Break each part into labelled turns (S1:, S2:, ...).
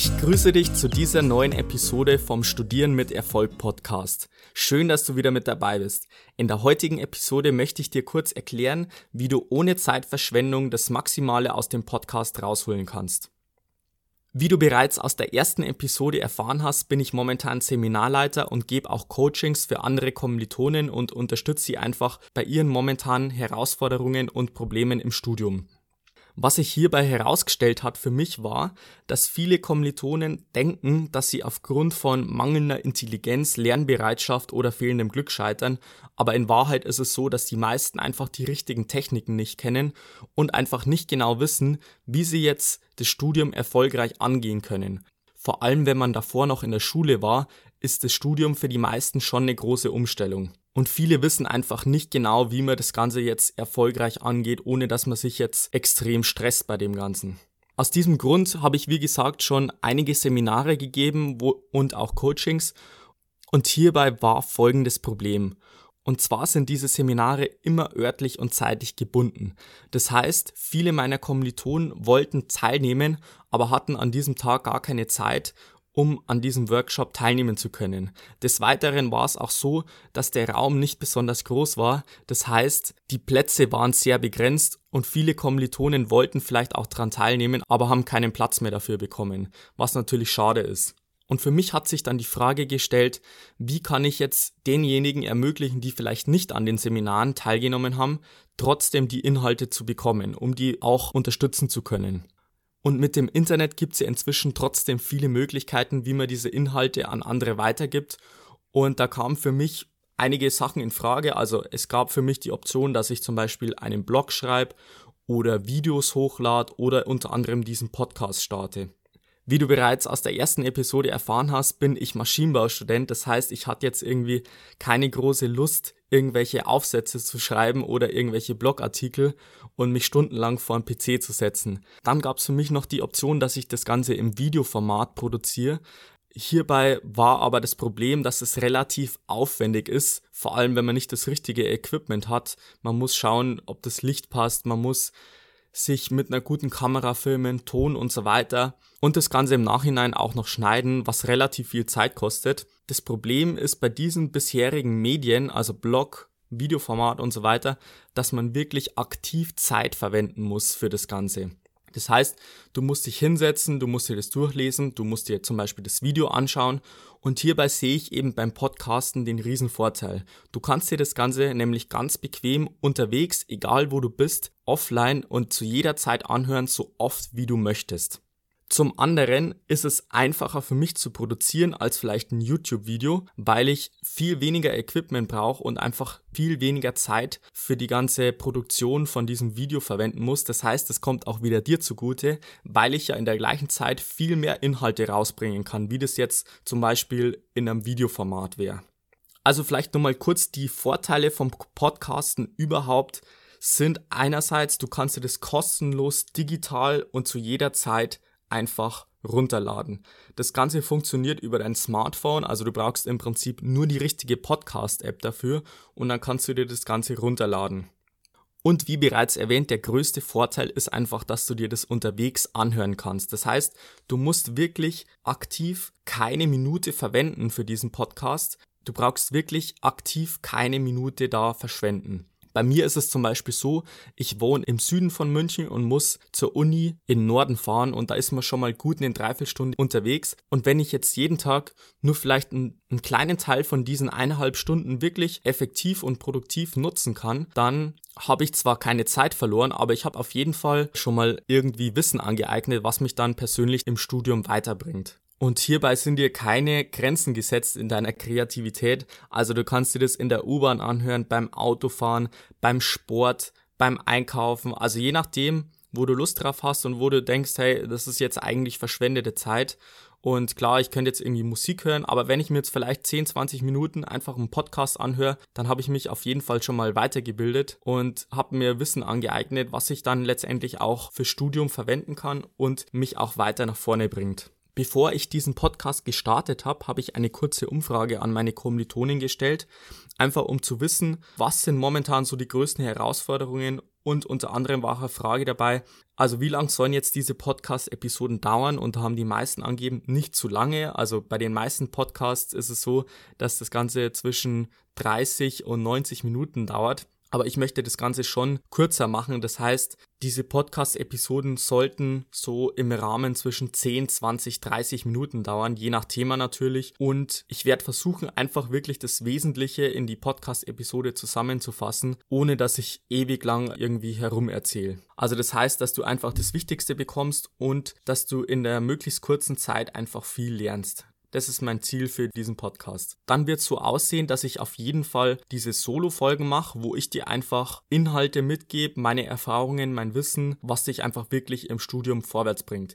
S1: Ich grüße dich zu dieser neuen Episode vom Studieren mit Erfolg Podcast. Schön, dass du wieder mit dabei bist. In der heutigen Episode möchte ich dir kurz erklären, wie du ohne Zeitverschwendung das Maximale aus dem Podcast rausholen kannst. Wie du bereits aus der ersten Episode erfahren hast, bin ich momentan Seminarleiter und gebe auch Coachings für andere Kommilitonen und unterstütze sie einfach bei ihren momentanen Herausforderungen und Problemen im Studium. Was sich hierbei herausgestellt hat für mich war, dass viele Kommilitonen denken, dass sie aufgrund von mangelnder Intelligenz, Lernbereitschaft oder fehlendem Glück scheitern, aber in Wahrheit ist es so, dass die meisten einfach die richtigen Techniken nicht kennen und einfach nicht genau wissen, wie sie jetzt das Studium erfolgreich angehen können. Vor allem wenn man davor noch in der Schule war, ist das Studium für die meisten schon eine große Umstellung. Und viele wissen einfach nicht genau, wie man das Ganze jetzt erfolgreich angeht, ohne dass man sich jetzt extrem stresst bei dem Ganzen. Aus diesem Grund habe ich, wie gesagt, schon einige Seminare gegeben wo, und auch Coachings. Und hierbei war folgendes Problem. Und zwar sind diese Seminare immer örtlich und zeitlich gebunden. Das heißt, viele meiner Kommilitonen wollten teilnehmen, aber hatten an diesem Tag gar keine Zeit um an diesem Workshop teilnehmen zu können. Des Weiteren war es auch so, dass der Raum nicht besonders groß war. Das heißt, die Plätze waren sehr begrenzt und viele Kommilitonen wollten vielleicht auch daran teilnehmen, aber haben keinen Platz mehr dafür bekommen, was natürlich schade ist. Und für mich hat sich dann die Frage gestellt, wie kann ich jetzt denjenigen ermöglichen, die vielleicht nicht an den Seminaren teilgenommen haben, trotzdem die Inhalte zu bekommen, um die auch unterstützen zu können. Und mit dem Internet gibt es ja inzwischen trotzdem viele Möglichkeiten, wie man diese Inhalte an andere weitergibt. Und da kamen für mich einige Sachen in Frage. Also es gab für mich die Option, dass ich zum Beispiel einen Blog schreibe oder Videos hochlade oder unter anderem diesen Podcast starte. Wie du bereits aus der ersten Episode erfahren hast, bin ich Maschinenbaustudent. Das heißt, ich hatte jetzt irgendwie keine große Lust, irgendwelche Aufsätze zu schreiben oder irgendwelche Blogartikel und mich stundenlang vor einen PC zu setzen. Dann gab es für mich noch die Option, dass ich das Ganze im Videoformat produziere. Hierbei war aber das Problem, dass es relativ aufwendig ist, vor allem wenn man nicht das richtige Equipment hat. Man muss schauen, ob das Licht passt, man muss sich mit einer guten Kamera filmen, Ton und so weiter und das Ganze im Nachhinein auch noch schneiden, was relativ viel Zeit kostet. Das Problem ist bei diesen bisherigen Medien, also Blog, Videoformat und so weiter, dass man wirklich aktiv Zeit verwenden muss für das Ganze. Das heißt, du musst dich hinsetzen, du musst dir das durchlesen, du musst dir zum Beispiel das Video anschauen und hierbei sehe ich eben beim Podcasten den riesen Vorteil. Du kannst dir das Ganze nämlich ganz bequem unterwegs, egal wo du bist, offline und zu jeder Zeit anhören, so oft wie du möchtest. Zum anderen ist es einfacher für mich zu produzieren als vielleicht ein YouTube-Video, weil ich viel weniger Equipment brauche und einfach viel weniger Zeit für die ganze Produktion von diesem Video verwenden muss. Das heißt, es kommt auch wieder dir zugute, weil ich ja in der gleichen Zeit viel mehr Inhalte rausbringen kann, wie das jetzt zum Beispiel in einem Videoformat wäre. Also vielleicht nochmal kurz die Vorteile vom Podcasten überhaupt sind einerseits, du kannst dir das kostenlos digital und zu jeder Zeit einfach runterladen. Das Ganze funktioniert über dein Smartphone, also du brauchst im Prinzip nur die richtige Podcast-App dafür und dann kannst du dir das Ganze runterladen. Und wie bereits erwähnt, der größte Vorteil ist einfach, dass du dir das unterwegs anhören kannst. Das heißt, du musst wirklich aktiv keine Minute verwenden für diesen Podcast. Du brauchst wirklich aktiv keine Minute da verschwenden. Bei mir ist es zum Beispiel so, ich wohne im Süden von München und muss zur Uni in Norden fahren und da ist man schon mal gut eine Dreiviertelstunde unterwegs. Und wenn ich jetzt jeden Tag nur vielleicht einen, einen kleinen Teil von diesen eineinhalb Stunden wirklich effektiv und produktiv nutzen kann, dann habe ich zwar keine Zeit verloren, aber ich habe auf jeden Fall schon mal irgendwie Wissen angeeignet, was mich dann persönlich im Studium weiterbringt. Und hierbei sind dir keine Grenzen gesetzt in deiner Kreativität. Also du kannst dir das in der U-Bahn anhören, beim Autofahren, beim Sport, beim Einkaufen. Also je nachdem, wo du Lust drauf hast und wo du denkst, hey, das ist jetzt eigentlich verschwendete Zeit Und klar, ich könnte jetzt irgendwie Musik hören, aber wenn ich mir jetzt vielleicht 10, 20 Minuten einfach einen Podcast anhöre, dann habe ich mich auf jeden Fall schon mal weitergebildet und habe mir Wissen angeeignet, was ich dann letztendlich auch für Studium verwenden kann und mich auch weiter nach vorne bringt. Bevor ich diesen Podcast gestartet habe, habe ich eine kurze Umfrage an meine Kommilitonin gestellt, einfach um zu wissen, was sind momentan so die größten Herausforderungen und unter anderem war auch eine Frage dabei, also wie lang sollen jetzt diese Podcast-Episoden dauern? Und haben die meisten angegeben, nicht zu lange. Also bei den meisten Podcasts ist es so, dass das Ganze zwischen 30 und 90 Minuten dauert. Aber ich möchte das Ganze schon kürzer machen. Das heißt, diese Podcast-Episoden sollten so im Rahmen zwischen 10, 20, 30 Minuten dauern, je nach Thema natürlich. Und ich werde versuchen, einfach wirklich das Wesentliche in die Podcast-Episode zusammenzufassen, ohne dass ich ewig lang irgendwie herum erzähle. Also das heißt, dass du einfach das Wichtigste bekommst und dass du in der möglichst kurzen Zeit einfach viel lernst. Das ist mein Ziel für diesen Podcast. Dann wird es so aussehen, dass ich auf jeden Fall diese Solo-Folgen mache, wo ich dir einfach Inhalte mitgebe, meine Erfahrungen, mein Wissen, was dich einfach wirklich im Studium vorwärts bringt.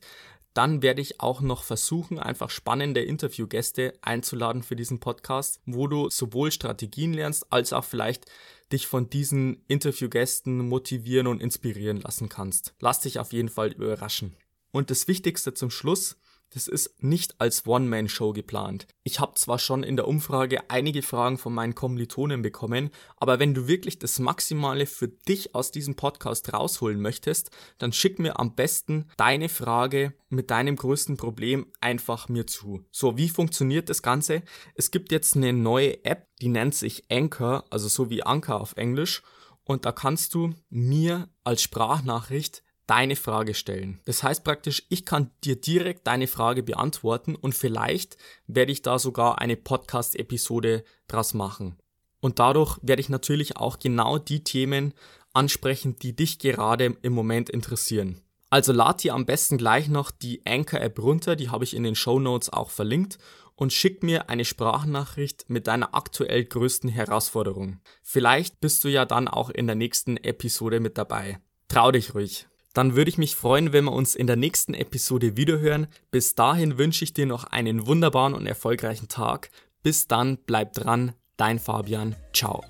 S1: Dann werde ich auch noch versuchen, einfach spannende Interviewgäste einzuladen für diesen Podcast, wo du sowohl Strategien lernst, als auch vielleicht dich von diesen Interviewgästen motivieren und inspirieren lassen kannst. Lass dich auf jeden Fall überraschen. Und das Wichtigste zum Schluss, das ist nicht als One-Man-Show geplant. Ich habe zwar schon in der Umfrage einige Fragen von meinen Kommilitonen bekommen, aber wenn du wirklich das Maximale für dich aus diesem Podcast rausholen möchtest, dann schick mir am besten deine Frage mit deinem größten Problem einfach mir zu. So, wie funktioniert das Ganze? Es gibt jetzt eine neue App, die nennt sich Anchor, also so wie Anchor auf Englisch. Und da kannst du mir als Sprachnachricht deine Frage stellen. Das heißt praktisch, ich kann dir direkt deine Frage beantworten und vielleicht werde ich da sogar eine Podcast-Episode draus machen. Und dadurch werde ich natürlich auch genau die Themen ansprechen, die dich gerade im Moment interessieren. Also lad dir am besten gleich noch die Anchor-App runter, die habe ich in den Show Notes auch verlinkt und schick mir eine Sprachnachricht mit deiner aktuell größten Herausforderung. Vielleicht bist du ja dann auch in der nächsten Episode mit dabei. Trau dich ruhig. Dann würde ich mich freuen, wenn wir uns in der nächsten Episode wiederhören. Bis dahin wünsche ich dir noch einen wunderbaren und erfolgreichen Tag. Bis dann, bleib dran, dein Fabian. Ciao.